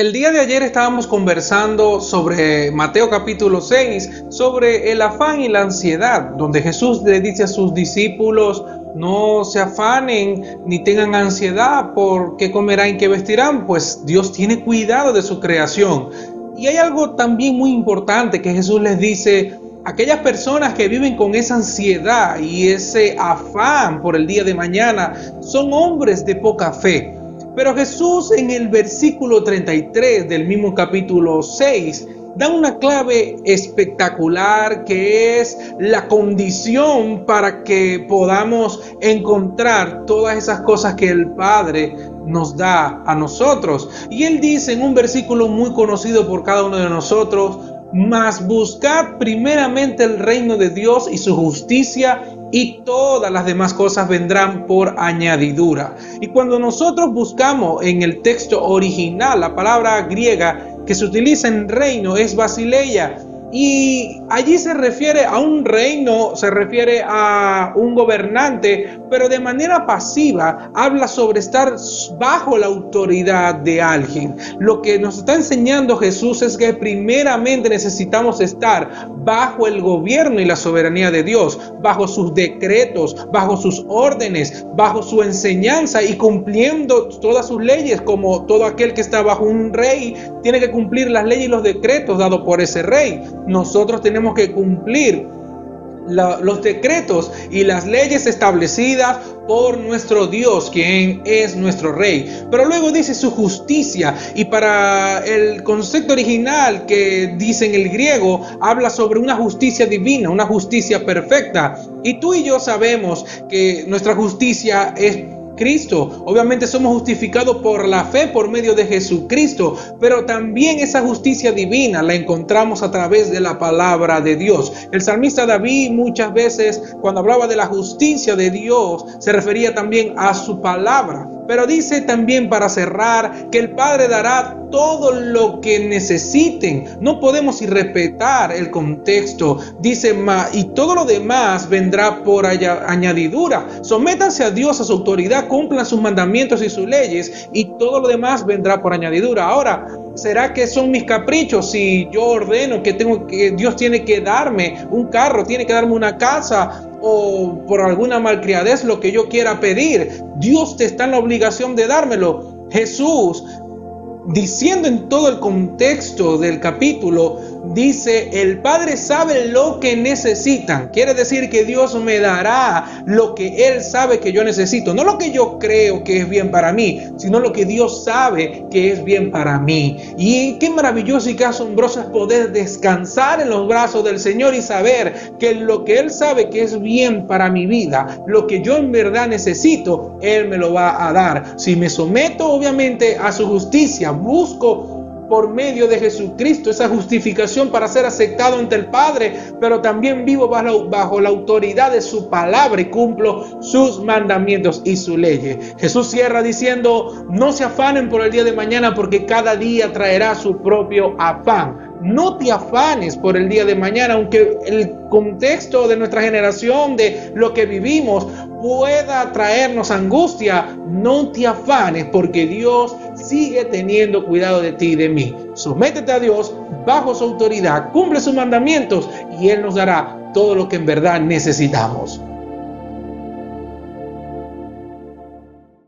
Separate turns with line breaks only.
El día de ayer estábamos conversando sobre Mateo capítulo 6, sobre el afán y la ansiedad, donde Jesús le dice a sus discípulos, no se afanen ni tengan ansiedad por qué comerán y qué vestirán, pues Dios tiene cuidado de su creación. Y hay algo también muy importante que Jesús les dice, aquellas personas que viven con esa ansiedad y ese afán por el día de mañana son hombres de poca fe. Pero Jesús en el versículo 33 del mismo capítulo 6 da una clave espectacular que es la condición para que podamos encontrar todas esas cosas que el Padre nos da a nosotros. Y él dice en un versículo muy conocido por cada uno de nosotros, mas buscad primeramente el reino de Dios y su justicia y todas las demás cosas vendrán por añadidura. Y cuando nosotros buscamos en el texto original la palabra griega que se utiliza en reino es basileia, y allí se refiere a un reino, se refiere a un gobernante, pero de manera pasiva habla sobre estar bajo la autoridad de alguien. Lo que nos está enseñando Jesús es que primeramente necesitamos estar bajo el gobierno y la soberanía de Dios, bajo sus decretos, bajo sus órdenes, bajo su enseñanza y cumpliendo todas sus leyes, como todo aquel que está bajo un rey tiene que cumplir las leyes y los decretos dados por ese rey nosotros tenemos que cumplir los decretos y las leyes establecidas por nuestro Dios, quien es nuestro Rey. Pero luego dice su justicia y para el concepto original que dice en el griego, habla sobre una justicia divina, una justicia perfecta. Y tú y yo sabemos que nuestra justicia es Cristo. Obviamente somos justificados por la fe por medio de Jesucristo, pero también esa justicia divina la encontramos a través de la palabra de Dios. El salmista David muchas veces cuando hablaba de la justicia de Dios se refería también a su palabra. Pero dice también para cerrar que el Padre dará todo lo que necesiten. No podemos irrespetar el contexto. Dice, y todo lo demás vendrá por añadidura. Sométanse a Dios, a su autoridad, cumplan sus mandamientos y sus leyes, y todo lo demás vendrá por añadidura. Ahora, ¿será que son mis caprichos si yo ordeno que tengo que Dios tiene que darme un carro, tiene que darme una casa o por alguna malcriadez lo que yo quiera pedir. Dios te está en la obligación de dármelo. Jesús diciendo en todo el contexto del capítulo, dice, el Padre sabe lo que necesitan. Quiere decir que Dios me dará lo que Él sabe que yo necesito. No lo que yo creo que es bien para mí, sino lo que Dios sabe que es bien para mí. Y qué maravilloso y qué asombroso es poder descansar en los brazos del Señor y saber que lo que Él sabe que es bien para mi vida, lo que yo en verdad necesito, Él me lo va a dar. Si me someto obviamente a su justicia, busco por medio de Jesucristo esa justificación para ser aceptado ante el Padre, pero también vivo bajo, bajo, la autoridad de su palabra y cumplo sus mandamientos y su ley. Jesús cierra diciendo, no se afanen por el día de mañana porque cada día traerá su propio afán. No te afanes por el día de mañana, aunque el contexto de nuestra generación, de lo que vivimos, pueda traernos angustia. No te afanes porque Dios sigue teniendo cuidado de ti y de mí. Sométete a Dios bajo su autoridad, cumple sus mandamientos y Él nos dará todo lo que en verdad necesitamos.